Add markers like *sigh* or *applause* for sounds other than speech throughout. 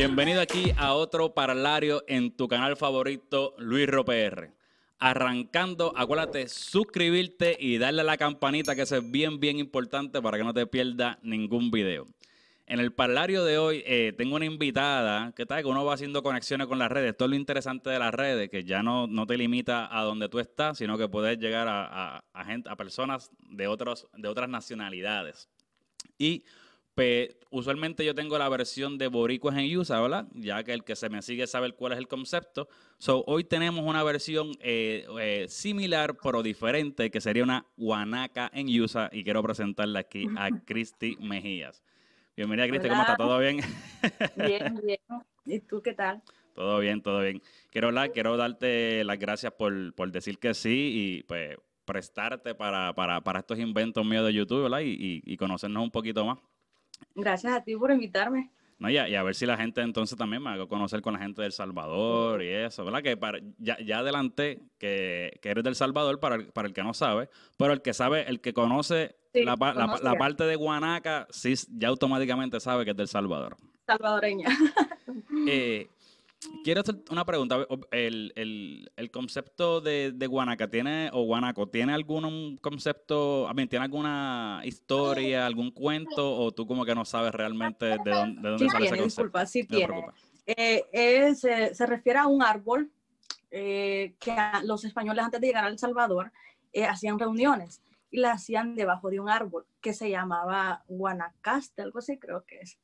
Bienvenido aquí a otro parlario en tu canal favorito, Luis PR. Arrancando, acuérdate suscribirte y darle a la campanita que eso es bien, bien importante para que no te pierdas ningún video. En el parlario de hoy eh, tengo una invitada que tal que uno va haciendo conexiones con las redes. Esto es lo interesante de las redes, que ya no, no te limita a donde tú estás, sino que puedes llegar a, a, gente, a personas de, otros, de otras nacionalidades. Y pues, usualmente yo tengo la versión de Boricuas en USA, ¿verdad? Ya que el que se me sigue sabe cuál es el concepto. So, hoy tenemos una versión eh, eh, similar pero diferente, que sería una Guanaca en USA, y quiero presentarla aquí a *laughs* Cristi Mejías. Bienvenida, Cristi, ¿cómo está? ¿Todo bien? Bien, *laughs* bien. ¿Y tú qué tal? Todo bien, todo bien. Quiero, hablar, quiero darte las gracias por, decir que sí y pues prestarte para, estos inventos míos de YouTube, ¿verdad? Y, y, conocernos un poquito más. Gracias a ti por invitarme. No, y, a, ver si la gente entonces también me haga conocer con la gente del Salvador y eso, ¿verdad? Que ya, ya adelanté que, eres del Salvador para el, para el que no sabe, pero el que sabe, el que conoce la, parte de Guanaca, sí, ya automáticamente sabe que es del Salvador. Salvadoreña. Eh, quiero hacer una pregunta. El, concepto de, Guanaca tiene, o Guanaco, ¿tiene algún concepto, a tiene alguna historia, algún cuento, o tú como que no sabes realmente de dónde, de dónde sale ese concepto? Disculpa, sí tiene. Eh, se refiere a un árbol eh, que los españoles antes de llegar a El Salvador hacían reuniones y la hacían debajo de un árbol que se llamaba Guanacaste, algo así creo que es.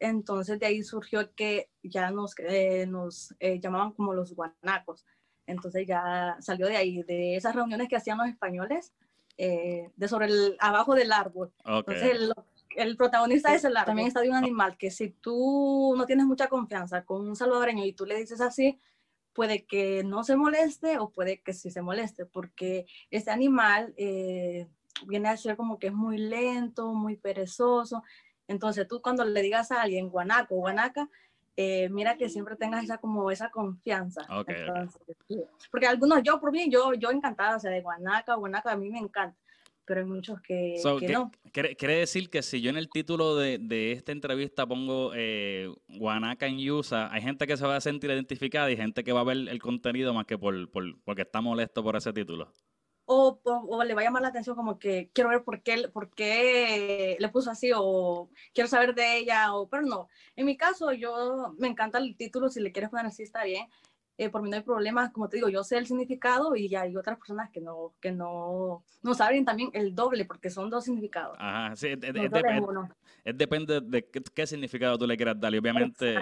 Entonces de ahí surgió que ya nos, eh, nos eh, llamaban como los guanacos. Entonces ya salió de ahí, de esas reuniones que hacían los españoles, eh, de sobre el abajo del árbol. Entonces el, el, protagonista es el árbol. También está de un animal que si tú no tienes mucha confianza con un salvadoreño y tú le dices así, puede que no se moleste o puede que sí se moleste, porque este animal eh, viene a ser como que es muy lento, muy perezoso. Entonces tú cuando le digas a alguien guanaco guanaca, eh, mira que siempre tengas esa como esa confianza. Porque algunos, yo por mí, yo, yo encantada, o sea, de guanaca guanaca, a mí me encanta pero hay muchos que, no. Quiere, decir que si yo en el título de, de esta entrevista pongo eh, Guanaca en USA, hay gente que se va a sentir identificada y gente que va a ver el contenido más que por, por porque está molesto por ese título. O, o, le va a llamar la atención como que quiero ver por qué, por qué le puso así o quiero saber de ella, o, pero no. En mi caso, yo me encanta el título, si le quieres poner así está bien. Eh, por mí no hay problemas, como te digo, yo sé el significado y hay otras personas que no, que no, no saben también el doble, porque son dos significados. Ajá, sí, es, depende de qué, significado tú le quieras dar. Y obviamente,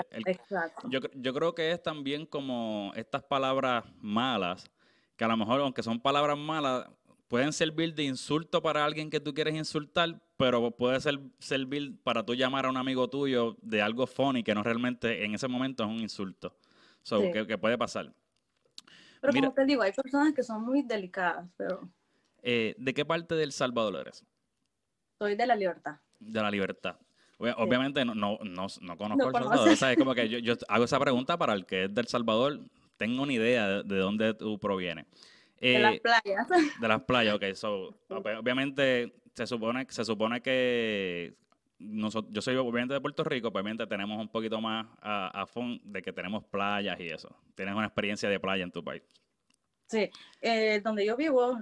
Yo, yo creo que es también como estas palabras malas, que a lo mejor, aunque son palabras malas, pueden servir de insulto para alguien que tú quieres insultar, pero puede ser, servir para tú llamar a un amigo tuyo de algo funny que no realmente en ese momento es un insulto. So, ¿qué, puede pasar? Pero como te digo, hay personas que son muy delicadas, pero... Eh, ¿De qué parte del Salvador eres? Soy de la libertad. De la libertad. Obviamente no, no, no, no conozco El Salvador. O sea, es como que yo, yo, hago esa pregunta para el que es del Salvador, tengo una idea de, dónde tú provienes. de las eh, playas. De las playas, ok. So, *laughs* obviamente se supone, se supone que yo soy obviamente de Puerto Rico, pues obviamente tenemos un poquito más a, fondo de que tenemos playas y eso. Tienes una experiencia de playa en tu país. Sí, eh, donde yo vivo,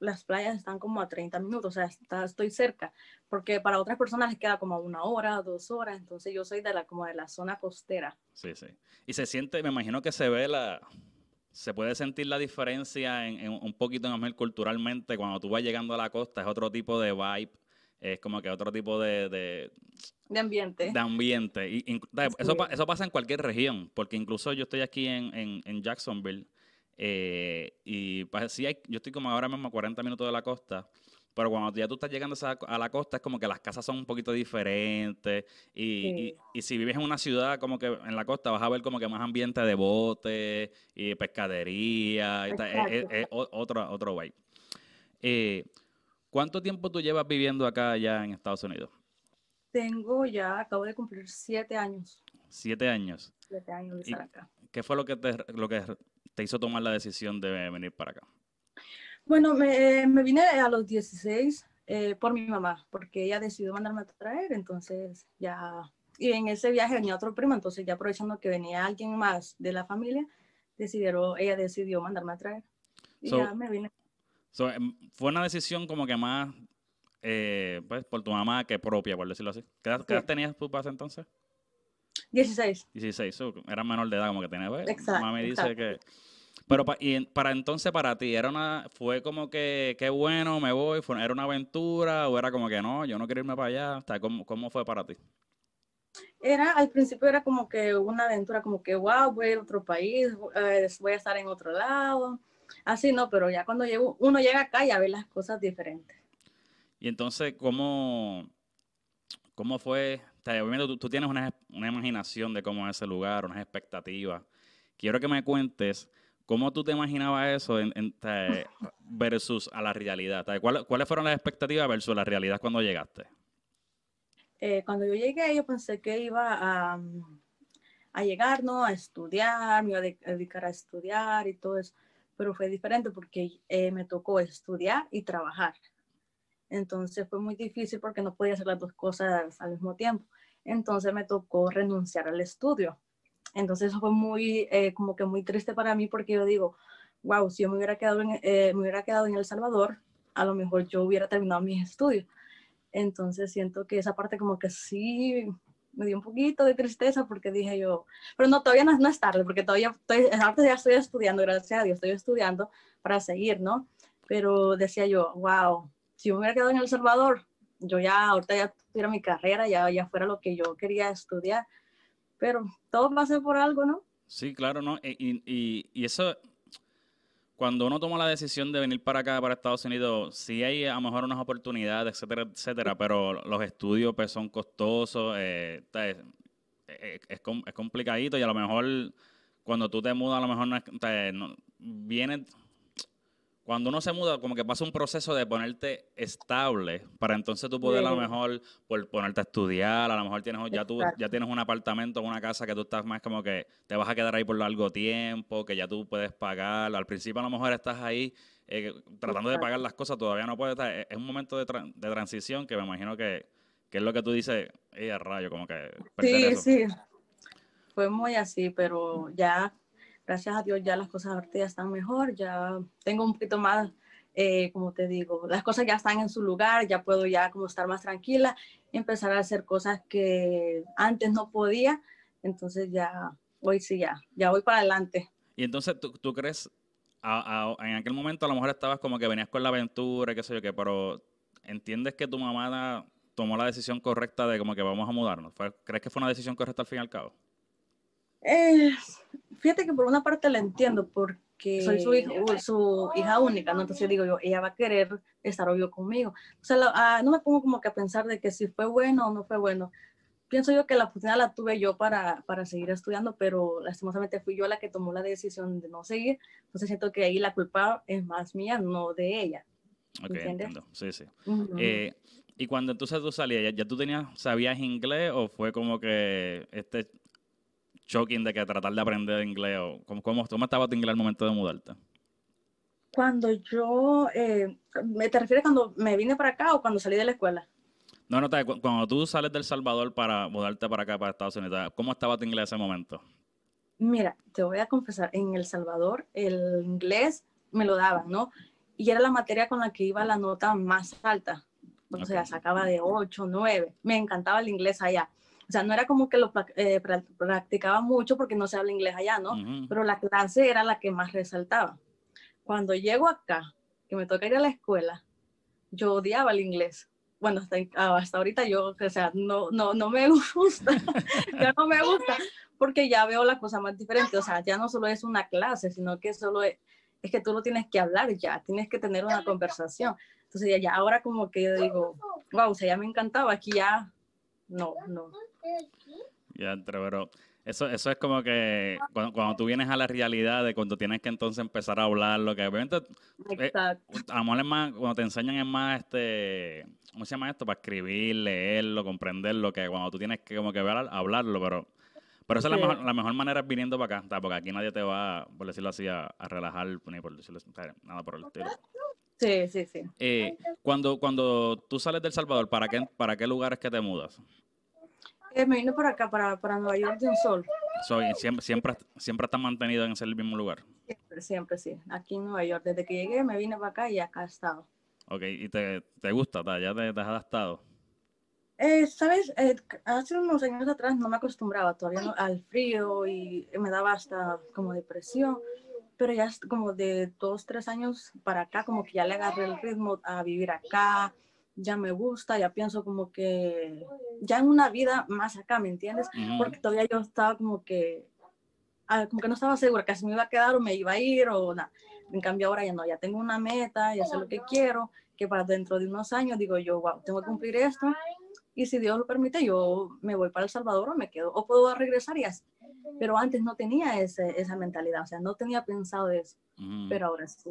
las playas están como a 30 minutos, o sea, estoy cerca, porque para otras personas les queda como una hora, dos horas, entonces yo soy de la, como de la zona costera. Sí, sí. Y se siente, me imagino que se ve la, se puede sentir la diferencia en, un poquito en culturalmente cuando tú vas llegando a la costa, es otro tipo de vibe es como que otro tipo de... De, ambiente. De ambiente. Y, eso, eso pasa en cualquier región, porque incluso yo estoy aquí en, en, Jacksonville eh, y pues, sí hay, yo estoy como ahora mismo a 40 minutos de la costa, pero cuando ya tú estás llegando a la costa es como que las casas son un poquito diferentes y, y, si vives en una ciudad como que en la costa vas a ver como que más ambiente de bote y pescadería, y es, otro, otro way. Eh, ¿Cuánto tiempo tú llevas viviendo acá ya en Estados Unidos? Tengo ya, acabo de cumplir siete años. ¿Siete años? Siete años de estar acá. ¿Qué fue lo que te, lo que te hizo tomar la decisión de venir para acá? Bueno, me, me vine a los 16 eh, por mi mamá, porque ella decidió mandarme a traer, entonces ya y en ese viaje venía otro primo, entonces ya aprovechando que venía alguien más de la familia, decidieron, ella decidió mandarme a traer. Y ya me vine. Em, fue una decisión como que más eh, pues, por tu mamá que propia, por decirlo así. ¿Qué edad, tenías tú para entonces? 16. 16, era menor de edad como que tenía. Pues, exacto. Mamá me dice que... Pero y para entonces, para ti, era una, fue como que, qué bueno, me voy, fue, era una aventura, o era como que no, yo no quiero irme para allá. ¿cómo, ¿Cómo fue para ti? Era, al principio era como que una aventura, como que, wow, voy a ir a otro país, eh, voy a estar en otro lado. Así no, pero ya cuando llego, uno llega acá y ve las cosas diferentes. Y entonces, ¿cómo, cómo fue? Obviamente tú, tienes una, una, imaginación de cómo es ese lugar, unas expectativas. Quiero que me cuentes cómo tú te imaginabas eso en, versus a la realidad. ¿Cuáles fueron las expectativas versus la realidad cuando llegaste? Eh, cuando yo llegué, yo pensé que iba a, a llegar, ¿no? A estudiar, me iba a dedicar a estudiar y todo eso pero fue diferente porque eh, me tocó estudiar y trabajar. Entonces fue muy difícil porque no podía hacer las dos cosas al mismo tiempo. Entonces me tocó renunciar al estudio. Entonces eso fue muy, eh, como que muy triste para mí porque yo digo, wow, si yo me hubiera quedado en, eh, me hubiera quedado en El Salvador, a lo mejor yo hubiera terminado mis estudios. Entonces siento que esa parte como que sí me dio un poquito de tristeza porque dije yo, pero no, todavía no, es tarde, porque todavía estoy, ahorita ya estoy estudiando, gracias a Dios, estoy estudiando para seguir, ¿no? Pero decía yo, wow, si me hubiera quedado en El Salvador, yo ya, ahorita ya tuviera mi carrera, ya, ya fuera lo que yo quería estudiar, pero todo pasa por algo, ¿no? Sí, claro, ¿no? Y, y, y eso cuando uno toma la decisión de venir para acá, para Estados Unidos, sí hay a lo mejor unas oportunidades, etcétera, etcétera, pero los estudios pues, son costosos, eh, es, es, es, complicadito y a lo mejor cuando tú te mudas, a lo mejor no, viene cuando uno se muda, como que pasa un proceso de ponerte estable para entonces tú poder a lo mejor por ponerte a estudiar, a lo mejor tienes ya tú ya tienes un apartamento, una casa que tú estás más como que te vas a quedar ahí por largo tiempo, que ya tú puedes pagar. Al principio a lo mejor estás ahí eh, tratando de pagar las cosas, todavía no puedes estar. Es un momento de, de transición que me imagino que, que, es lo que tú dices, ella rayo, como que... Sí, sí. Fue muy así, pero ya gracias a Dios ya las cosas ahorita ya están mejor, ya tengo un poquito más, eh, como te digo, las cosas ya están en su lugar, ya puedo ya como estar más tranquila empezar a hacer cosas que antes no podía, entonces ya, hoy sí ya, ya voy para adelante. Y entonces, ¿tú, crees, en aquel momento a lo mejor estabas como que venías con la aventura, qué sé yo qué, pero ¿entiendes que tu mamá tomó la decisión correcta de como que vamos a mudarnos? ¿Crees que fue una decisión correcta al fin y al cabo? Eh, fíjate que por una parte la entiendo porque soy su hija, su hija única, ¿no? Entonces digo yo, ella va a querer estar obvio conmigo. O sea, ah, no me pongo como que a pensar de que si fue bueno o no fue bueno. Pienso yo que la oportunidad la tuve yo para, para seguir estudiando, pero lastimosamente fui yo la que tomó la decisión de no seguir. Entonces siento que ahí la culpa es más mía, no de ella. Ok, entiendo. Sí, sí. Eh, y cuando entonces tú salías, ¿ya, ¿ya, tú tenías, sabías inglés o fue como que este shocking de que tratar de aprender inglés? O, ¿cómo, cómo, estaba tu inglés al momento de mudarte? Cuando yo, eh, ¿te refieres cuando me vine para acá o cuando salí de la escuela? No, no, cuando tú sales del Salvador para mudarte para acá, para Estados Unidos, ¿cómo estaba tu inglés en ese momento? Mira, te voy a confesar, en El Salvador el inglés me lo daban, ¿no? Y era la materia con la que iba la nota más alta. O sea, sacaba de 8, 9. Me encantaba el inglés allá. O sea, no era como que lo eh, practicaba mucho porque no se habla inglés allá, ¿no? Pero la clase era la que más resaltaba. Cuando llego acá, que me toca ir a la escuela, yo odiaba el inglés. Bueno, hasta, hasta ahorita yo, o sea, no, no, no me *laughs* gusta, ya no me gusta, porque ya veo la cosa más diferente. O sea, ya no solo es una clase, sino que solo es, es que tú lo tienes que hablar ya, tienes que tener una conversación. Entonces ya, ya ahora como que yo digo, wow, o sea, ya me encantaba, aquí ya, no, no. Ya, pero eso, eso es como que cuando, tú vienes a la realidad de cuando tienes que entonces empezar a hablar, lo que obviamente, eh, amor es más, cuando te enseñan es más, este, ¿cómo se llama esto? Para escribir, leerlo, comprenderlo, que cuando tú tienes que como que ver, hablarlo, pero, pero esa es la mejor, la mejor manera es viniendo para acá, porque aquí nadie te va, por decirlo así, a, relajar, ni por decirlo nada por el estilo. Sí, sí, sí. Eh, cuando, cuando tú sales del Salvador, ¿para qué, ¿para qué lugares que te mudas? Me vine por acá, para, para Nueva York de un sol. siempre, siempre, siempre estás mantenido en ese mismo lugar. Siempre, siempre, sí. Aquí en Nueva York. Desde que llegué me vine para acá y acá he estado. Ok, ¿y te, te gusta? ¿Ya te, has adaptado? Eh, Sabes, eh, hace unos años atrás no me acostumbraba todavía al frío y me daba hasta como depresión, pero ya como de dos, tres años para acá, como que ya le agarré el ritmo a vivir acá, ya me gusta, ya pienso como que ya en una vida más acá, ¿me entiendes? Porque todavía yo estaba como que, ah, como que no estaba segura que si me iba a quedar o me iba a ir o nada. En cambio ahora ya no, ya tengo una meta, ya sé lo que quiero, que para dentro de unos años digo yo, wow, tengo que cumplir esto. Y si Dios lo permite, yo me voy para El Salvador o me quedo, o puedo regresar y así. Pero antes no tenía ese, esa mentalidad, o sea, no tenía pensado eso, pero ahora sí.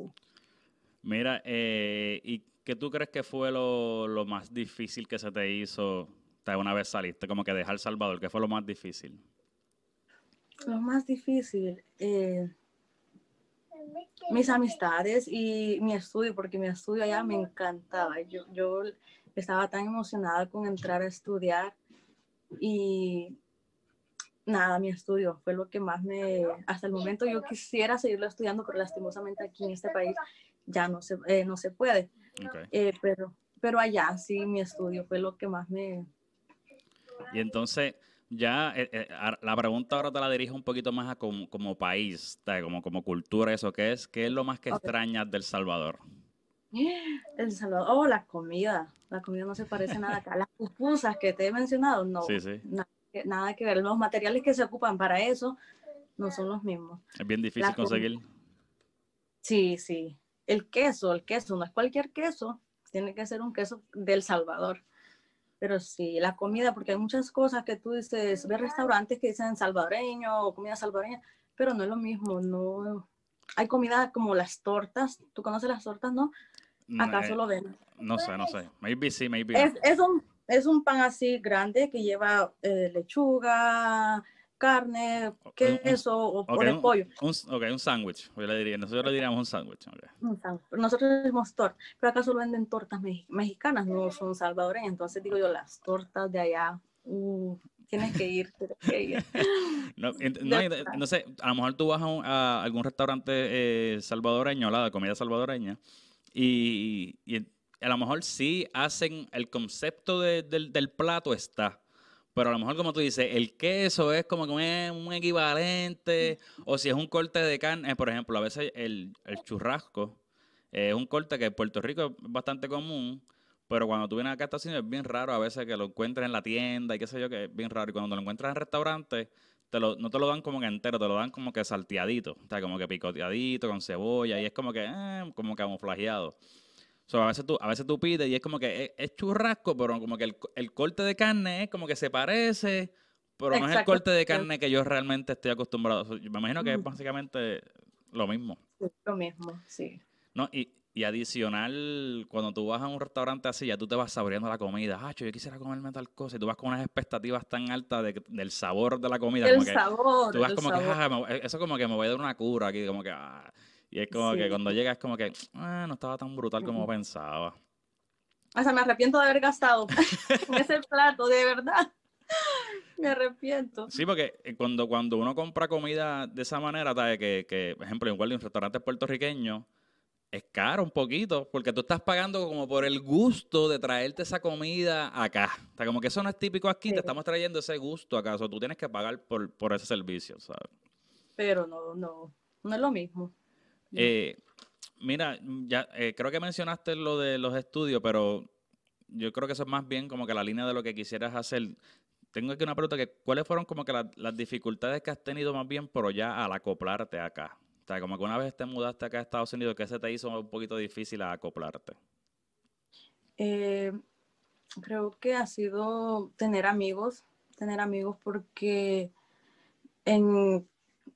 Mira, eh, ¿y qué tú crees que fue lo, lo, más difícil que se te hizo una vez saliste? Como que dejar El Salvador, ¿qué fue lo más difícil? Lo más difícil, eh, mis amistades y mi estudio, porque mi estudio allá me encantaba. Yo, yo estaba tan emocionada con entrar a estudiar y nada, mi estudio fue lo que más me, hasta el momento yo quisiera seguirlo estudiando, pero lastimosamente aquí en este país ya no se, eh, no se puede. Eh, pero, pero allá sí, mi estudio fue lo que más me... Y entonces, ya eh, la pregunta ahora te la dirijo un poquito más a como, país, como, como cultura, eso, ¿qué es, ¿qué es lo más que extrañas del Salvador? El Salvador, oh, la comida, la comida no se parece nada acá. Las pupusas que te he mencionado, no, sí, sí. Nada, nada, que ver. Los materiales que se ocupan para eso no son los mismos. Es bien difícil conseguir. Sí, sí el queso, el queso, no es cualquier queso, tiene que ser un queso del Salvador. Pero sí, la comida, porque hay muchas cosas que tú dices, ves restaurantes que dicen salvadoreño o comida salvadoreña, pero no es lo mismo, no. Hay comida como las tortas, ¿tú conoces las tortas, no? ¿Acaso lo ven? No sé, no sé. Maybe sí, maybe. Es, es, un, es un pan así grande que lleva eh, lechuga, carne, queso o, un, pollo. Un, ok, un sándwich, yo le diría. Nosotros le diríamos un sándwich. Nosotros decimos torta, pero acá solo venden tortas mexicanas, no son salvadoreñas. Entonces digo yo, las tortas de allá, uh, tienes que ir, tienes que ir. *laughs* no, *laughs* no, sé, a lo mejor tú vas a, algún restaurante eh, salvadoreño, la de comida salvadoreña, y, y, a lo mejor sí hacen el concepto del, del plato está pero a lo mejor, como tú dices, el queso es como que un equivalente, o si es un corte de carne, por ejemplo, a veces el, churrasco es un corte que en Puerto Rico es bastante común, pero cuando tú vienes acá a Estados Unidos es bien raro a veces que lo encuentres en la tienda y qué sé yo, que es bien raro. Y cuando lo encuentras en restaurantes, te lo, no te lo dan como que entero, te lo dan como que salteadito, o sea, como que picoteadito, con cebolla, y es como que, eh, como camuflajeado a, veces tú, a veces tú pides y es como que es, churrasco, pero como que el, corte de carne es como que se parece, pero no es el corte de carne que yo realmente estoy acostumbrado. me imagino que es básicamente lo mismo. lo mismo, sí. No, y, adicional, cuando tú vas a un restaurante así, ya tú te vas saboreando la comida. Ah, yo quisiera comerme tal cosa. Y tú vas con unas expectativas tan altas del sabor de la comida. El sabor. Tú vas como que, ah, eso como que me voy a dar una cura aquí, como que, ah, y es como que cuando llega es como que, ah, no estaba tan brutal como pensaba. O sea, me arrepiento de haber gastado en *laughs* ese plato, de verdad. Me arrepiento. Sí, porque eh, cuando, cuando uno compra comida de esa manera, que, que, por ejemplo, igual en un restaurante puertorriqueño, es caro un poquito, porque tú estás pagando como por el gusto de traerte esa comida acá. O sea, como que eso no es típico aquí, te estamos trayendo ese gusto acá. O sea, tú tienes que pagar por, por ese servicio, ¿sabes? Pero no, no, no es lo mismo. Eh, mira, ya eh, creo que mencionaste lo de los estudios, pero yo creo que eso es más bien como que la línea de lo que quisieras hacer. Tengo aquí una pregunta que ¿cuáles fueron como que las dificultades que has tenido más bien por ya al acoplarte acá? O sea, como que una vez te mudaste acá a Estados Unidos, ¿qué se te hizo un poquito difícil acoplarte? Eh, creo que ha sido tener amigos, tener amigos porque en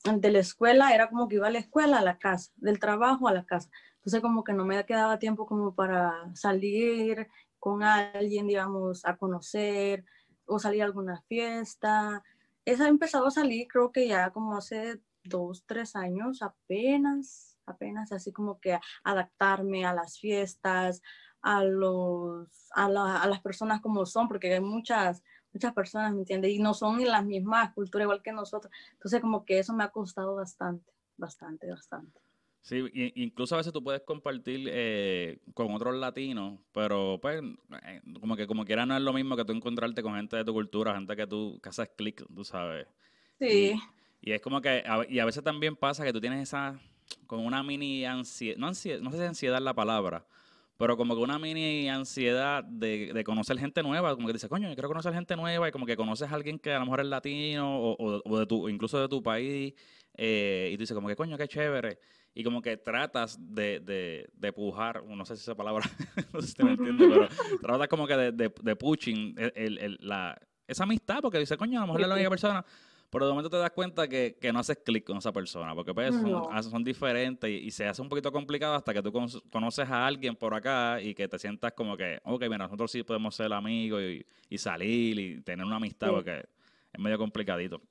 de la escuela era como que iba a la escuela a la casa, del trabajo a la casa. Entonces como que no me quedaba tiempo como para salir con alguien, digamos, a conocer o salir a alguna fiesta. Esa ha empezado a salir creo que ya como hace dos, tres años apenas, apenas así como que adaptarme a las fiestas, a, los, a, a las personas como son, porque hay muchas muchas personas, ¿me entiendes? Y no son en las mismas culturas igual que nosotros. Entonces como que eso me ha costado bastante, bastante, bastante. Sí, incluso a veces tú puedes compartir eh, con otros latinos, pero pues eh, como que como quiera no es lo mismo que tú encontrarte con gente de tu cultura, gente que tú que haces clic, tú sabes. Sí. Y, es como que, y a veces también pasa que tú tienes esa, con una mini ansiedad, no, ansiedad, no sé si ansiedad es la palabra, pero como que una mini ansiedad de, de, conocer gente nueva, como que dices, coño, yo quiero conocer gente nueva y como que conoces a alguien que a lo mejor es latino o, o, de tu, incluso de tu país eh, y tú dices como que coño, qué chévere y como que tratas de, de, de pujar, no sé si esa palabra, *laughs* no sé si me entiende, pero tratas como que de, de, pushing el, el, la, esa amistad, porque dice, coño, a lo mejor es la única persona, pero de momento te das cuenta que, que no haces clic con esa persona, porque pues son, son, diferentes y, se hace un poquito complicado hasta que tú conoces a alguien por acá y que te sientas como que, ok, mira, nosotros sí podemos ser amigos y, y salir y tener una amistad, porque es medio complicadito.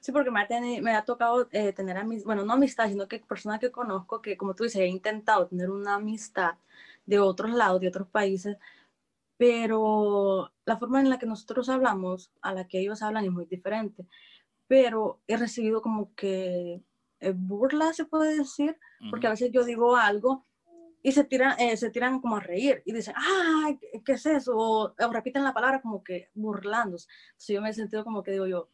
Sí, porque me ha, me ha tocado eh, tener amistad, bueno, no amistad, sino que personas que conozco que, como tú dices, he intentado tener una amistad de otros lados, de otros países, pero la forma en la que nosotros hablamos, a la que ellos hablan, es muy diferente. Pero he recibido como que eh, burla, se puede decir, porque a veces yo digo algo y se tiran, eh, se tiran como a reír y dicen, ah, ¿qué es eso? O, o, repiten la palabra como que burlándose. Entonces yo me he sentido como que digo yo,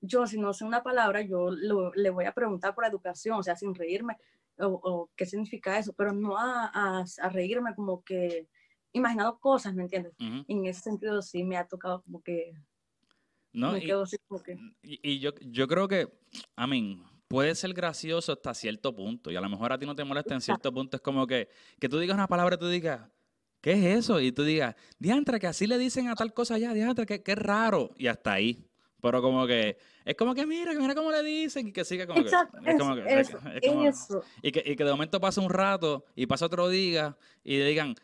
yo si no sé una palabra, yo le voy a preguntar por educación, o sea, sin reírme, o, qué significa eso, pero no a, a, reírme como que imaginando cosas, ¿me entiendes? En ese sentido sí me ha tocado como que... No, y, y, yo, yo creo que, a mí, puede ser gracioso hasta cierto punto, y a lo mejor a ti no te molesta en cierto punto, es como que, que tú digas una palabra y tú digas, ¿qué es eso? Y tú digas, diantra, que así le dicen a tal cosa ya, diantra, que, que raro, y hasta ahí. Pero como que, es como que mira, mira cómo le dicen y que siga como Exacto, que. Es como que, eso, eso. Y, que, y que de momento pasa un rato y pasa otro día y le digan,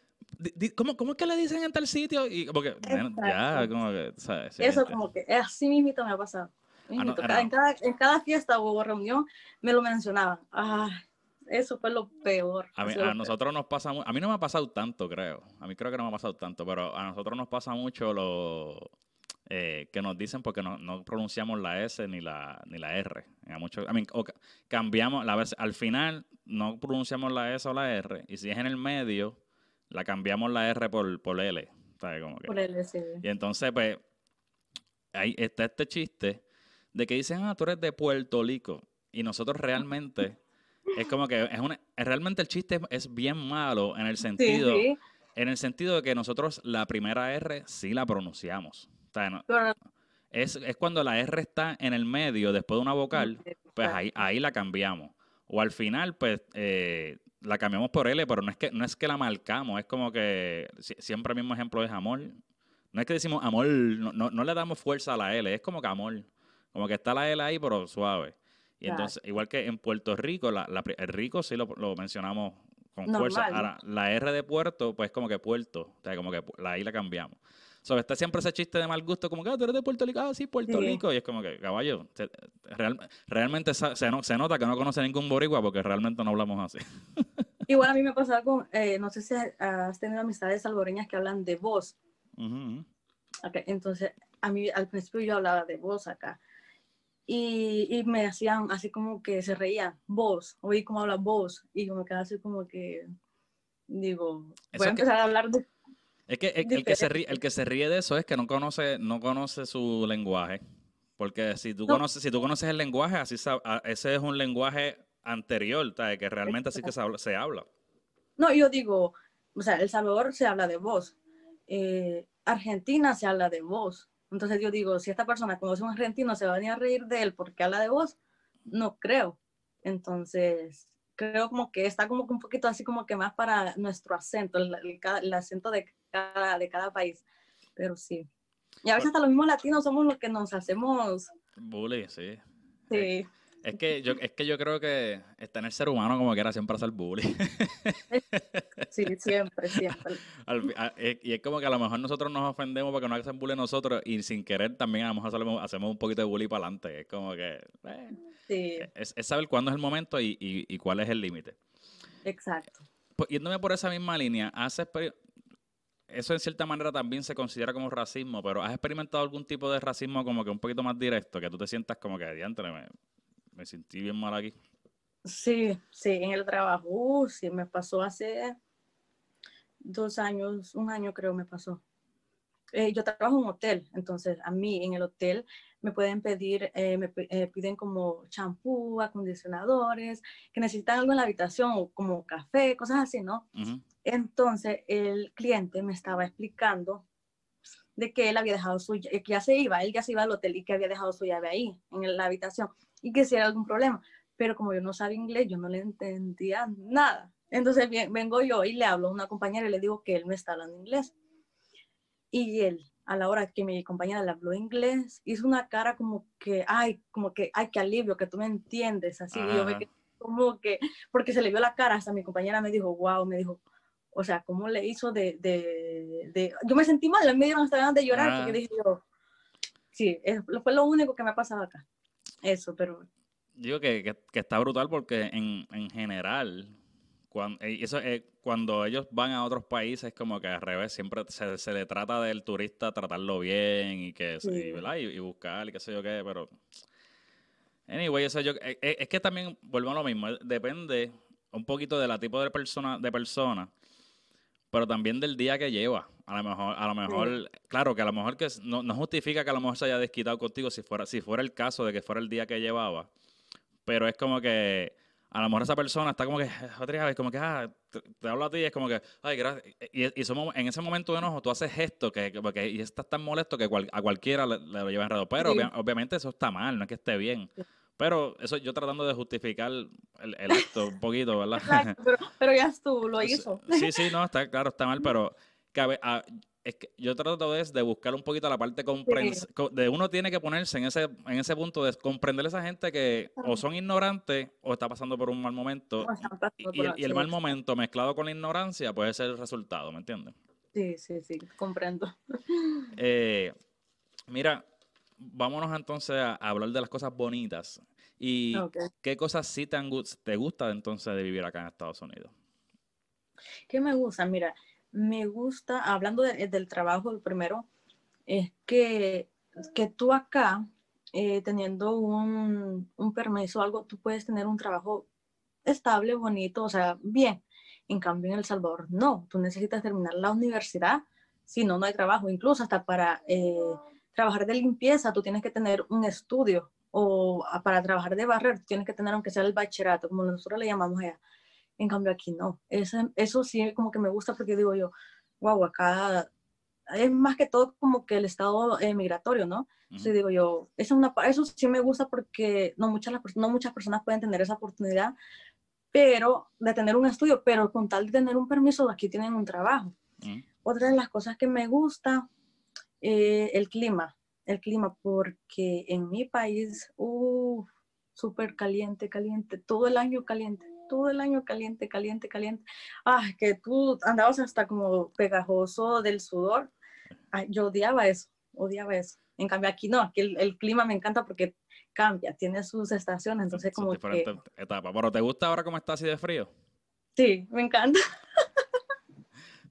¿Cómo, ¿Cómo, es que le dicen en tal sitio? Y como que, ya, como que, ¿sabes? Eso como que así mismo me ha pasado. Ah, en, cada, en, cada, fiesta o reunión me lo mencionaban. Ay, eso fue lo peor. A, mí, a nosotros nos pasa, a mí no me ha pasado tanto, creo. A mí creo que no me ha pasado tanto, pero a nosotros nos pasa mucho lo eh, que nos dicen porque no, no, pronunciamos la S ni la, ni la R. Mucho, cambiamos, la vez, al final no pronunciamos la S o la R, y si es en el medio, la cambiamos la R por, por L. Como que, por L, sí. Y entonces, pues, ahí está este chiste de que dicen, ah, tú eres de Puerto Rico. Y nosotros realmente, es como que es una, realmente el chiste es bien malo en el sentido, en el sentido de que nosotros la primera R sí la pronunciamos es, es, cuando la R está en el medio, después de una vocal, pues ahí, ahí la cambiamos. O al final, pues eh, la cambiamos por L, pero no es que no es que la marcamos, es como que siempre el mismo ejemplo es amor. No es que decimos amor, no, no, le damos fuerza a la L, es como que amor. Como que está la L ahí, pero suave. Y entonces, igual que en Puerto Rico, la, el rico sí lo, mencionamos con fuerza. Ahora, la R de puerto, pues como que puerto. O sea, como que la I la cambiamos. So, está siempre ese chiste de mal gusto, como que ah, tú eres de Puerto Rico, ah, sí, Puerto Rico. Y es como que, caballo, realmente se, se, nota que no conoce ningún boricua porque realmente no hablamos así. *laughs* Igual a mí me pasa con, eh, no sé si has tenido amistades salvoreñas que hablan de voz. entonces, a mí al principio yo hablaba de voz acá. Y, y, me hacían así como que se reían, voz, oí cómo habla voz. Y me quedaba así como que, digo, voy a empezar a hablar de es que el, que se ríe, el que se ríe de eso es que no conoce, no conoce su lenguaje. Porque si tú, conoces, si tú conoces el lenguaje, así ese es un lenguaje anterior, que realmente así que se habla, No, yo digo, o sea, El Salvador se habla de voz. Eh, Argentina se habla de voz. Entonces yo digo, si esta persona conoce un argentino, ¿se va a venir a reír de él porque habla de voz? No creo. Entonces, creo como que está como un poquito así como que más para nuestro acento, el acento de cada, de cada país. Pero sí. Y a veces hasta los mismos latinos somos los que nos hacemos... Bully, sí. Sí. Es que yo, es que yo creo que está en el ser humano como quiera siempre hacer bullying. *laughs* Sí, siempre, siempre. y es como que a lo mejor nosotros nos ofendemos porque no hacen bullying nosotros y sin querer también a lo mejor hacemos, un poquito de bullying para adelante. Es como que... Eh, sí. es, saber cuándo es el momento y, y, cuál es el límite. Exacto. Pues, yéndome por esa misma línea, haces eso en cierta manera también se considera como racismo, pero ¿has experimentado algún tipo de racismo como que un poquito más directo, que tú te sientas como que, diantre, me, me sentí bien mal aquí? Sí, sí, en el trabajo, uh, sí, me pasó hace dos años, un año creo me pasó. Eh, yo trabajo en un hotel, entonces a mí en el hotel me pueden pedir, eh, me eh, piden como champú, acondicionadores, que necesitan algo en la habitación, como café, cosas así, ¿no? Entonces el cliente me estaba explicando de que él había dejado su, que ya se iba, él ya se iba al hotel y que había dejado su llave ahí, en la habitación, y que si era algún problema. Pero como yo no sabía inglés, yo no le entendía nada. Entonces vengo yo y le hablo a una compañera y le digo que él me está hablando inglés. Y él, a la hora que mi compañera le habló inglés, hizo una cara como que, ay, como que, ay, qué alivio, que tú me entiendes, así. yo me como que, porque se le vio la cara, hasta mi compañera me dijo, wow, me dijo, o sea, ¿cómo le hizo de, de, de... yo me sentí mal, me dieron hasta ganas de llorar, porque dije yo, sí, fue lo único que me ha pasado acá, eso, pero... Digo que, que, que está brutal porque en, en general, cuando, eh, eso, eh, cuando ellos van a otros países, como que al revés, siempre se, se le trata del turista tratarlo bien y que y, buscar y qué sé yo qué, pero anyway, eso yo eh, es, que también vuelvo a lo mismo, depende un poquito de la tipo de persona de persona, pero también del día que lleva. A lo mejor, a lo mejor, claro que a lo mejor que no, no justifica que a lo mejor se haya desquitado contigo si fuera, si fuera el caso de que fuera el día que llevaba. Pero es como que a lo mejor esa persona está como que, otra vez, como que, ah, te, hablo a ti y es como que, ay, gracias. Y, y somos, en ese momento de enojo tú haces gesto que, que y estás tan molesto que a cualquiera le, lo lleva enredado. Pero obviamente eso está mal, no es que esté bien. Pero eso yo tratando de justificar el, acto un poquito, ¿verdad? pero, pero ya estuvo, lo *laughs* hizo. Sí, sí, no, está claro, está mal, pero cabe, a, es que yo trato de, de buscar un poquito la parte de uno tiene que ponerse en ese en ese punto de comprender a esa gente que o son ignorantes o está pasando por un mal momento y, el, mal momento mezclado con la ignorancia puede ser el resultado, ¿me entiendes? Sí, sí, sí, comprendo. Eh, mira, vámonos entonces a, hablar de las cosas bonitas y qué cosas sí te, te gusta entonces de vivir acá en Estados Unidos. ¿Qué me gusta? Mira, me gusta, hablando del trabajo primero, es que, que tú acá, eh, teniendo un, un permiso, algo, tú puedes tener un trabajo estable, bonito, o sea, bien. En cambio, en El Salvador, no. Tú necesitas terminar la universidad, si no, no hay trabajo. Incluso hasta para eh, trabajar de limpieza, tú tienes que tener un estudio. O para trabajar de barrer, tienes que tener, aunque sea el bachillerato, como nosotros le llamamos allá. En cambio aquí no. Eso, eso sí como que me gusta porque digo yo, wow, acá es más que todo como que el estado eh, migratorio, ¿no? Entonces digo yo, eso, una, eso sí me gusta porque no muchas, no muchas personas pueden tener esa oportunidad, pero de tener un estudio, pero con tal de tener un permiso, aquí tienen un trabajo. Otra de las cosas que me gusta, eh, el clima, el clima, porque en mi país, uff, súper caliente, caliente, todo el año caliente todo el año caliente, caliente, caliente. Ah, que tú andabas hasta como pegajoso del sudor. yo odiaba eso, odiaba eso. En cambio aquí no, aquí el, clima me encanta porque cambia, tiene sus estaciones, entonces como que... etapas. Pero ¿te gusta ahora cómo está así de frío? Sí, me encanta.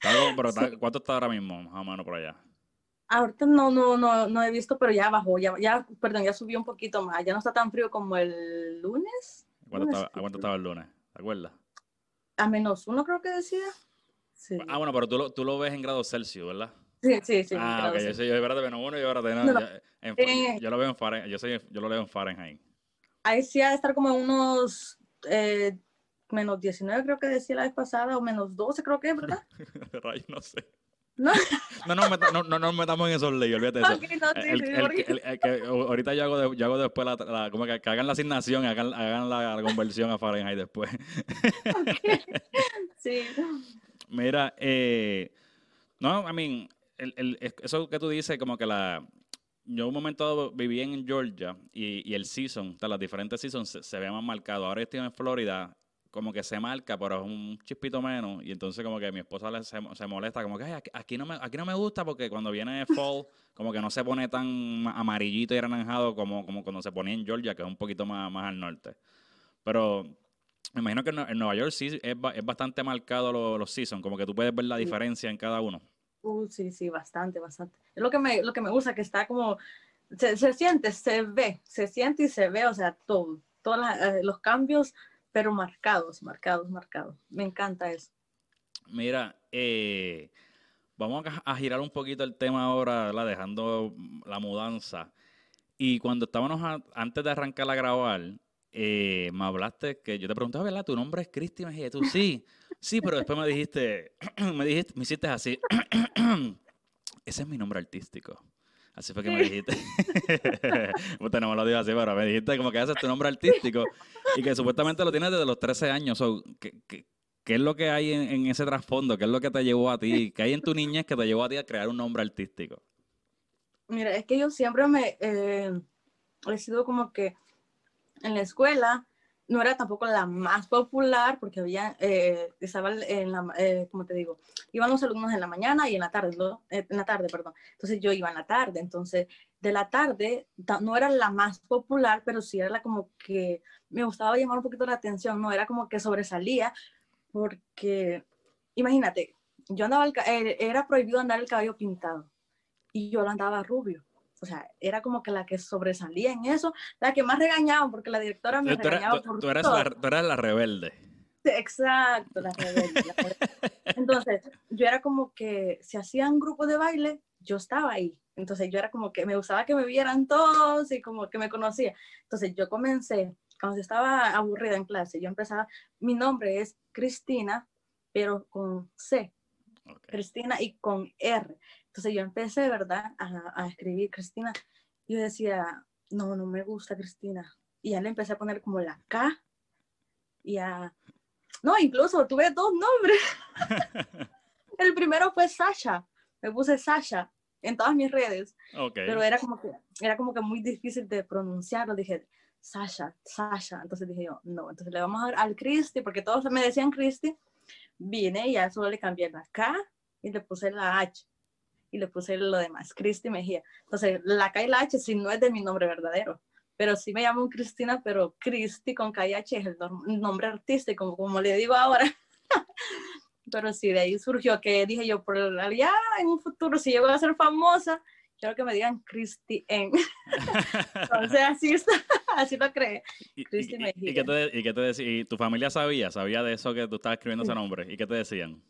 *laughs* ¿Cuánto está ahora mismo, más o menos por allá? Ahorita no, no, no, no he visto, pero ya bajó, ya, ya, perdón, ya subió un poquito más. Ya no está tan frío como el lunes. ¿Cuánto, cuánto estaba el lunes? ¿Te acuerdas? A menos uno creo que decía. Sí. Ah, bueno, pero tú lo, tú lo ves en grados Celsius, ¿verdad? Sí, sí, sí. Ah, ok, yo, soy, yo espérate menos uno y espérate no. Eh, yo, lo veo en Fahrenheit, yo, soy, yo lo leo en Fahrenheit. Ahí sí ha de estar como unos eh, menos 19 creo que decía la vez pasada, o menos 12 creo que, ¿verdad? *laughs* no sé. No. no, no, no, nos metamos en esos leyes, olvídate ahorita yo hago, yo hago después la, como que, hagan la asignación, hagan, hagan la, conversión a Fahrenheit después. *laughs* sí. Mira, eh, no, I mean, eso que tú dices, como que la, yo un momento viví en Georgia y, y el season, las diferentes seasons se, se ve más marcado. Ahora estoy en Florida como que se marca, pero es un chispito menos. Y entonces como que mi esposa le, se, molesta, como que aquí, no me, aquí no me gusta porque cuando viene fall, *laughs* como que no se pone tan amarillito y anaranjado como, como cuando se ponía en Georgia, que es un poquito más, más al norte. Pero me imagino que en, Nueva York sí es, es bastante marcado los, los seasons, como que tú puedes ver la diferencia en cada uno. Uh, sí, sí, bastante, bastante. Es lo que me, lo que me gusta, que está como, se, se siente, se ve, se siente y se ve, o sea, todo, todos eh, los cambios, pero marcados, marcados, marcados. Me encanta eso. Mira, eh, vamos a, girar un poquito el tema ahora, dejando la mudanza. Y cuando estábamos antes de arrancar a grabar, eh, me hablaste que yo te preguntaba, ¿verdad? Tu nombre es Cristi Mejía. Tú sí, sí, pero después me dijiste, *clears throat* me dijiste, me hiciste así. *clears throat* Ese es mi nombre artístico. Así fue que me dijiste. *laughs* pues no me lo digo así, pero me dijiste como que ese es tu nombre artístico y que supuestamente lo tienes desde los 13 años. ¿qué, es lo que hay en, ese trasfondo? ¿Qué es lo que te llevó a ti? ¿Qué hay en tu niñez que te llevó a ti a crear un nombre artístico? Mira, es que yo siempre me eh, he sido como que en la escuela no era tampoco la más popular porque había, eh, estaba en la, eh, como te digo, iban los alumnos en la mañana y en la tarde, eh, en la tarde, perdón. Entonces yo iba en la tarde, entonces de la tarde no era la más popular, pero sí era la como que me gustaba llamar un poquito la atención, no era como que sobresalía porque, imagínate, yo andaba, era prohibido andar el cabello pintado y yo lo andaba rubio o sea, era como que la que sobresalía en eso, la que más regañaban, porque la directora me regañaba por tú eras, La, tú eras la rebelde. exacto, la rebelde, *laughs* Entonces, yo era como que si hacían grupo de baile, yo estaba ahí. Entonces, yo era como que me gustaba que me vieran todos y como que me conocía. Entonces, yo comencé, cuando yo estaba aburrida en clase, yo empezaba, mi nombre es Cristina, pero con C. Cristina y con R. Entonces yo empecé, ¿verdad?, a, a escribir Cristina. Yo decía, no, no me gusta Cristina. Y ya le empecé a poner como la K y a... No, incluso tuve dos nombres. *laughs* El primero fue Sasha. Me puse Sasha en todas mis redes. Pero era como, que, era como que muy difícil de pronunciarlo. Dije, Sasha, Sasha. Entonces dije yo, no, entonces le vamos a dar al Cristi, porque todos me decían Cristi. Vine y ya solo le cambié la K y le puse la H y le puse lo demás, Cristi Mejía. Entonces, la K y la H sí no es de mi nombre verdadero, pero sí me llamo Cristina, pero Cristi con K y H es el nombre artístico, como le digo ahora. *laughs* pero sí, de ahí surgió que dije yo, por ya en un futuro, si llego a ser famosa, quiero que me digan Cristi en. *laughs* Entonces, así, está, *laughs* así lo cree. Cristi Mejía. ¿Y qué te, y qué te decía? ¿Y tu familia sabía? ¿Sabía de eso que tú estabas escribiendo ese nombre? ¿Y qué te decían?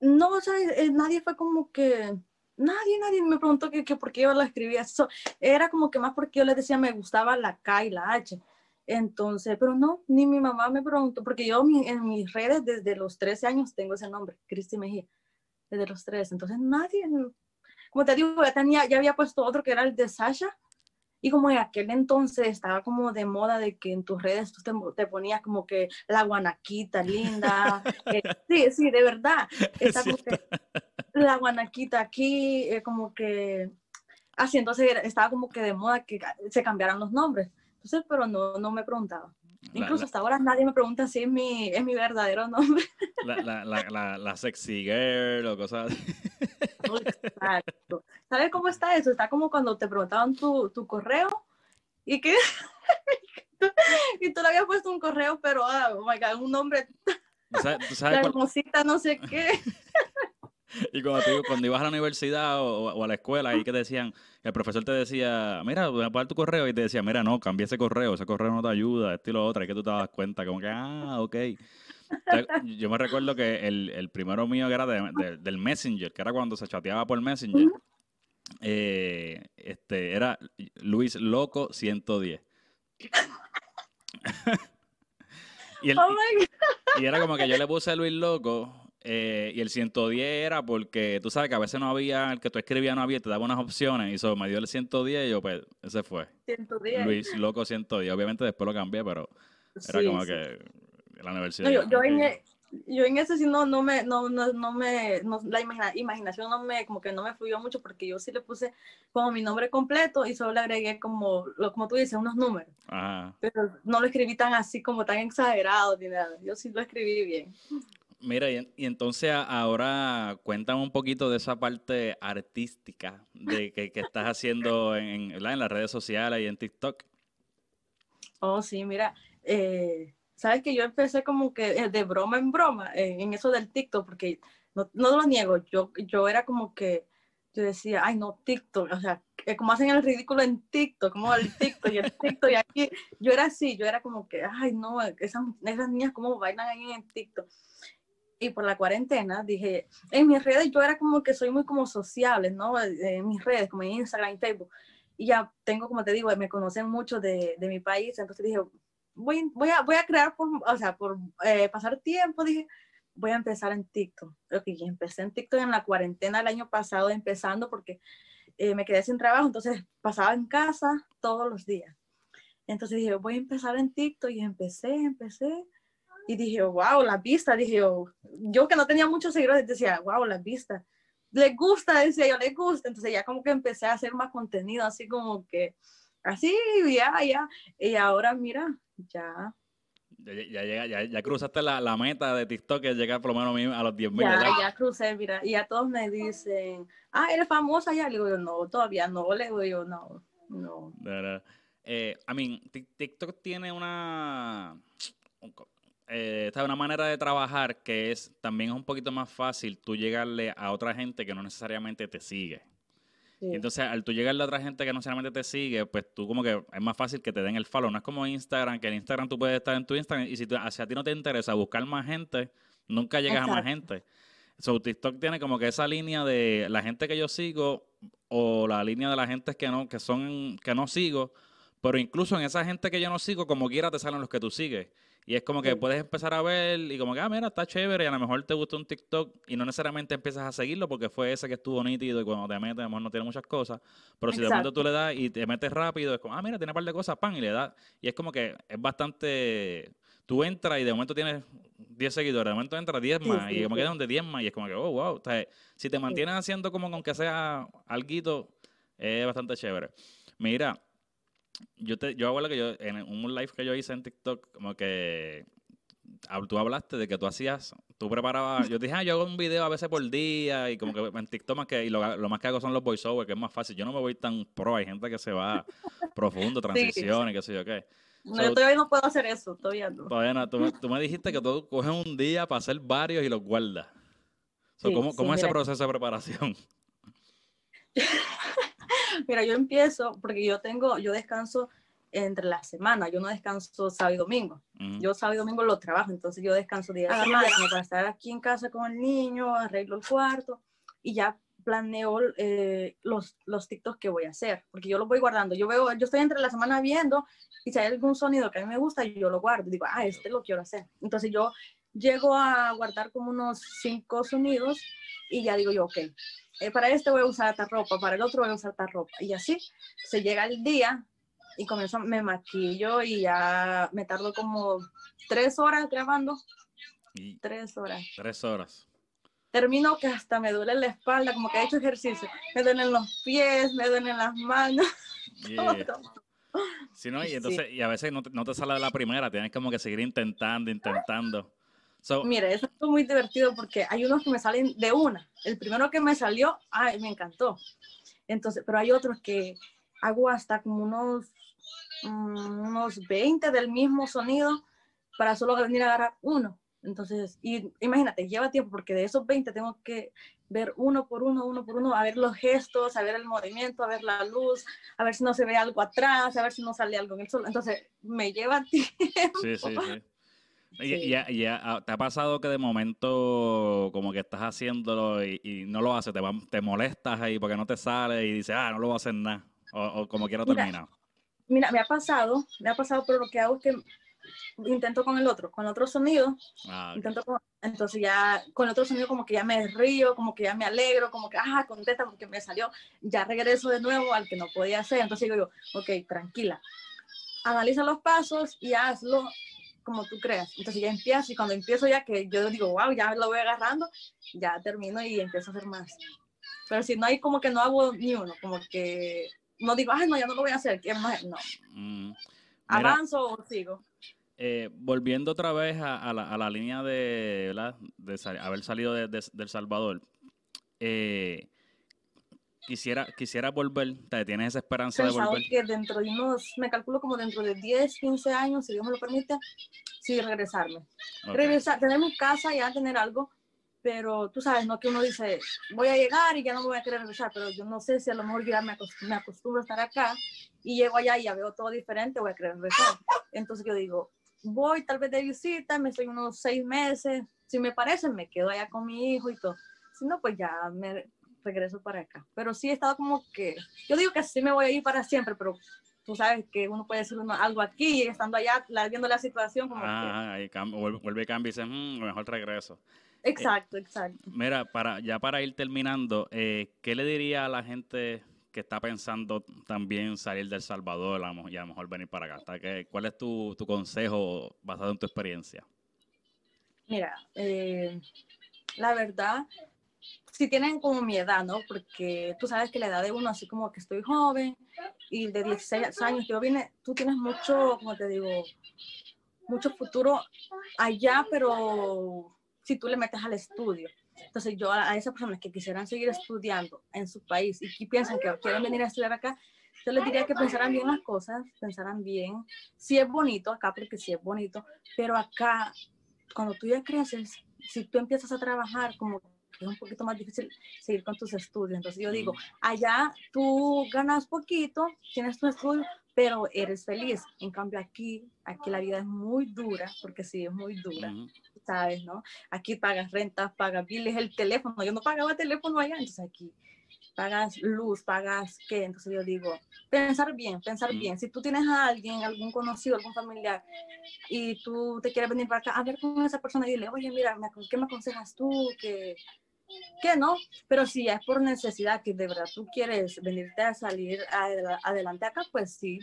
No, o sea, eh, nadie fue como que nadie, nadie me preguntó que, por qué yo la escribía. Eso era como que más porque yo les decía me gustaba la K y la H. Entonces, pero no, ni mi mamá me preguntó, porque yo en mis redes desde los 13 años tengo ese nombre, Cristi Mejía, desde los 13. Entonces, nadie, como te digo, ya, tenía, ya había puesto otro que era el de Sasha. Y como en aquel entonces estaba como de moda de que en tus redes tú te, ponías como que la guanaquita linda. *laughs* Eh, sí, sí, de verdad. La guanaquita aquí, eh, como que así, entonces estaba como que de moda que se cambiaran los nombres. Entonces, pero no, no me preguntaba. Incluso hasta ahora nadie me pregunta si es mi, es mi verdadero nombre. *laughs* La, la, la, la, sexy girl o cosas así. Exacto. ¿Sabes cómo está eso? Está como cuando te preguntaban tu, tu correo y que *laughs* y tú le habías puesto un correo, pero ah, oh my God, un nombre. ¿Tú sabes, la hermosita, no sé qué. *laughs* Y cuando, cuando ibas a la universidad o, a la escuela, y que te decían, el profesor te decía, mira, voy a poner tu correo, y te decía, mira, no, cambia ese correo, ese correo no te ayuda, esto y lo otro, y que tú te das cuenta, como que, ah, ok. yo me recuerdo que el, el primero mío que era del Messenger, que era cuando se chateaba por Messenger, eh, este, era Luis Loco 110. *laughs* y, el, oh y era como que yo le puse Luis Loco eh, y el 110 era porque tú sabes que a veces no había, el que tú escribías no había, te daba unas opciones y eso me dio el 110 y yo pues, ese fue. 110. Luis Loco 110. Obviamente después lo cambié, pero era como que la universidad. yo, yo, en, e, yo, en, ese sí no, no me, no, no, no me, la imaginación no me, como que no me fluyó mucho porque yo sí le puse como mi nombre completo y solo le agregué como, lo, como tú dices, unos números. Ajá. Pero no lo escribí tan así como tan exagerado ni nada. Yo sí lo escribí bien. Mira, y, entonces ahora cuéntame un poquito de esa parte artística de que, estás haciendo en, en, las redes sociales y en TikTok. Oh, sí, mira, eh, sabes que yo empecé como que eh, de broma en broma en eso del TikTok, porque no, no lo niego, yo, yo era como que, yo decía, ay no, TikTok, o sea, como hacen el ridículo en TikTok, como el TikTok y el TikTok y aquí, yo era así, yo era como que, ay no, esas, esas niñas cómo bailan ahí en TikTok. Y por la cuarentena dije, en mis redes yo era como que soy muy como sociable, ¿no? En mis redes, como en Instagram y Facebook. Y ya tengo, como te digo, me conocen mucho de, de mi país, entonces dije, voy, voy, a, voy a crear, por, o sea, por eh, pasar tiempo, dije, voy a empezar en TikTok. Ok, empecé en TikTok en la cuarentena el año pasado, empezando porque eh, me quedé sin trabajo, entonces pasaba en casa todos los días. Entonces dije, voy a empezar en TikTok y empecé, empecé. Y dije, wow, la vista, dije, yo que no tenía muchos seguidores, decía, wow, la vista. Le gusta, decía yo, le gusta. Entonces ya como que empecé a hacer más contenido, así como que, así, ya, ya. Y ahora, mira, ya ya, ya, ya, ya, cruzaste la, la, meta de TikTok que llega por lo menos a los 10 mil. Ya, ya, crucé, mira, y a todos me dicen, ah, eres famosa ya. Le digo yo, no, todavía no. Le digo yo, no, no. Eh, I mean, TikTok tiene una, eh, una manera de trabajar que es también es un poquito más fácil tú llegarle a otra gente que no necesariamente te sigue entonces, al tú llegarle a otra gente que no necesariamente te sigue, pues tú como que es más fácil que te den el follow. No es como Instagram, que en Instagram tú puedes estar en tu Instagram y si tú, a ti no te interesa buscar más gente, nunca llegas a más gente. So, TikTok tiene como que esa línea de la gente que yo sigo o la línea de la gente que no, que son, que no sigo, pero incluso en esa gente que yo no sigo, como quiera te salen los que tú sigues. Y es como que puedes empezar a ver y como que, ah, mira, está chévere y a lo mejor te gusta un TikTok y no necesariamente empiezas a seguirlo porque fue ese que estuvo nítido y cuando te metes, a lo mejor no tiene muchas cosas. Pero si de momento tú le das y te metes rápido, es como, ah, mira, tiene un par de cosas, pan, y le das. Y es como que es bastante... Tú entras y de momento tienes 10 seguidores, de momento entras 10 más y como que donde 10 más y es como que, oh, wow. O sea, si te mantienes haciendo como con que sea algo, es bastante chévere. Mira, yo te, yo acuerdo que yo, en un live que yo hice en TikTok, como que tú hablaste de que tú hacías, tú preparabas, yo dije, ah, yo hago un video a veces por día y como que en TikTok más que, y lo, lo más que hago son los voiceovers, que es más fácil. Yo no me voy tan pro, hay gente que se va *laughs* profundo, transiciones, qué sé yo qué. No, yo todavía no puedo hacer eso, todavía no. Todavía no. Tú, tú, me dijiste que tú coges un día para hacer varios y los guardas. ¿Cómo, cómo es ese proceso de preparación? *laughs* Mira, yo empiezo porque yo tengo, yo descanso entre la semana, yo no descanso sábado y domingo. Yo sábado y domingo lo trabajo, entonces yo descanso día de semana para estar aquí en casa con el niño, arreglo el cuarto y ya planeo eh, los, los TikToks que voy a hacer, porque yo los voy guardando. Yo veo, yo estoy entre la semana viendo y si hay algún sonido que a mí me gusta, yo lo guardo. Digo, ah, este lo quiero hacer. Entonces yo llego a guardar como unos cinco sonidos y ya digo yo, ok, eh, para este voy a usar esta ropa, para el otro voy a usar esta ropa. Y así se llega el día y comienzo, me maquillo y ya me tardo como tres horas grabando. tres horas. Tres horas. Termino que hasta me duele la espalda, como que he hecho ejercicio. Me duelen los pies, me duelen las manos. *laughs* Sí, ¿no? Y entonces, y a veces no te, no te sale de la primera, tienes como que seguir intentando, intentando. Mira, eso es muy divertido porque hay unos que me salen de una. El primero que me salió, ay, me encantó. Entonces, pero hay otros que hago hasta como unos, mm, unos 20 del mismo sonido para solo venir a agarrar uno. Entonces, y imagínate, lleva tiempo porque de esos 20 tengo que ver uno por uno, uno por uno, a ver los gestos, a ver el movimiento, a ver la luz, a ver si no se ve algo atrás, a ver si no sale algo en el sol. Entonces, me lleva *laughs* tiempo. Sí, sí, sí. Y, ya, te ha pasado que de momento como que estás haciéndolo y, no lo haces, te, te molestas ahí porque no te sale y dices, ah, no lo voy a hacer nada, o, como quiera terminar. Mira, me ha pasado, me ha pasado, pero lo que hago es que intento con el otro, con otro sonido, ah, intento entonces ya con otro sonido como que ya me río, como que ya me alegro, como que, ah, contesta porque me salió, ya regreso de nuevo al que no podía hacer, entonces digo yo, ok, tranquila, analiza los pasos y hazlo como tú creas. Entonces ya empiezo y cuando empiezo ya que yo digo, wow, ya lo voy agarrando, ya termino y empiezo a hacer más. Pero si no hay como que no hago ni uno, como que no digo, ay, no, ya no lo voy a hacer, más? No. Mm, Avanzo o sigo. Eh, volviendo otra vez a, la, a la, línea de, de haber salido de, de, del Salvador, eh, quisiera, quisiera volver, ¿tienes esa esperanza de volver? que dentro de unos, me calculo como dentro de 10, 15 años, si Dios me lo permite, sí regresarme. Regresar, tener mi casa, ya tener algo, pero tú sabes, no que uno dice, voy a llegar y ya no me voy a querer regresar, pero yo no sé si a lo mejor ya me, acostumbro, a estar acá y llego allá y ya veo todo diferente, voy a querer regresar. Entonces yo digo, voy tal vez de visita, me estoy unos seis meses, si me parece, me quedo allá con mi hijo y todo. Si no, pues ya me regreso para acá. Pero sí he estado como que, yo digo que sí me voy a ir para siempre, pero tú sabes que uno puede decir algo aquí y estando allá, viendo la situación como ah, ahí vuelve, y cambia y dice, mm, mejor regreso. Exacto, exacto. Mira, para, ya para ir terminando, eh, ¿qué le diría a la gente que está pensando también salir del Salvador y a lo mejor venir para acá? ¿Cuál es tu, tu, consejo basado en tu experiencia? Mira, eh, la verdad, si tienen como mi edad, ¿no? Porque tú sabes que la edad de uno, así como que estoy joven y de 16 años, yo vine, tú tienes mucho, como te digo, mucho futuro allá, pero si tú le metes al estudio. Entonces yo a, esas personas que quisieran seguir estudiando en su país y que piensan que quieren venir a estudiar acá, yo les diría que pensaran bien las cosas, pensaran bien. Sí es bonito acá, porque sí es bonito, pero acá, cuando tú ya creces, si tú empiezas a trabajar, como es un poquito más difícil seguir con tus estudios. Entonces yo digo, allá tú ganas poquito, tienes tu estudio, pero eres feliz. En cambio aquí, aquí la vida es muy dura, porque sí, es muy dura, ¿sabes? ¿no? Aquí pagas rentas, pagas biles, el teléfono. Yo no pagaba teléfono allá, entonces aquí pagas luz, pagas qué. Entonces yo digo, pensar bien, pensar bien. Si tú tienes a alguien, algún conocido, algún familiar, y tú te quieres venir para acá, hablar con esa persona y dile, oye, mira, ¿qué me aconsejas tú? Que que no, pero si es por necesidad que de verdad tú quieres venirte a salir adelante acá, pues sí,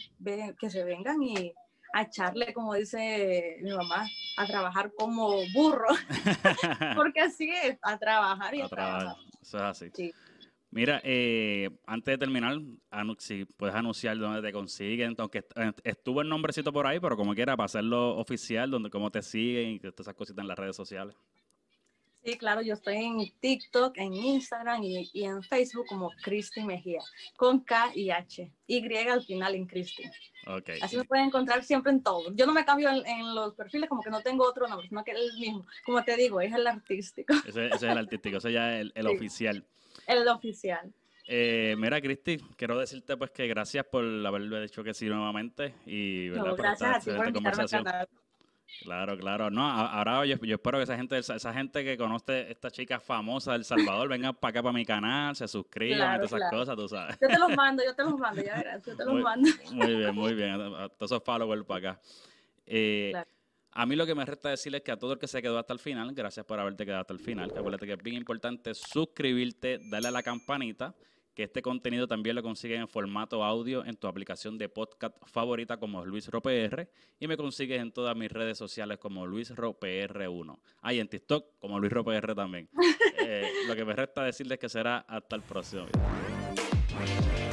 que se vengan y a echarle, como dice mi mamá, a trabajar como burro, *laughs* porque así es, a trabajar y a, trabajar. Eso es así. Mira, eh, antes de terminar, si puedes anunciar dónde te consiguen, aunque estuvo el nombrecito por ahí, pero como quiera, para hacerlo oficial, donde cómo te siguen y todas esas cositas en las redes sociales. Sí, claro, yo estoy en TikTok, en Instagram y, en Facebook como Cristi Mejía, con K y H, Y al final en Cristi. Okay. Así me pueden encontrar siempre en todo. Yo no me cambio en, los perfiles como que no tengo otro nombre, sino que es el mismo. Como te digo, es el artístico. Ese, es el artístico, ese ya es el, oficial. El oficial. Eh, mira, Cristi, quiero decirte pues que gracias por haberlo hecho que sí nuevamente y ¿verdad? gracias a ti por conversación. Claro, claro. No, ahora yo, espero que esa gente, esa, gente que conoce esta chica famosa del Salvador venga para acá para mi canal, se suscriban, todas esas cosas, tú sabes. Yo te los *laughs* mando, yo te los mando, ya verás, yo te los mando. Muy bien, muy bien. todos esos followers para acá. Eh, a mí lo que me resta decirles es que a todo el que se quedó hasta el final, gracias por haberte quedado hasta el final. Acuérdate que es bien importante suscribirte, darle a la campanita que este contenido también lo consigues en formato audio en tu aplicación de podcast favorita como Luis y me consigues en todas mis redes sociales como Luis R1. Ah, y en TikTok como Luis también. *laughs* Eh, lo que me resta decirles que será hasta el próximo video.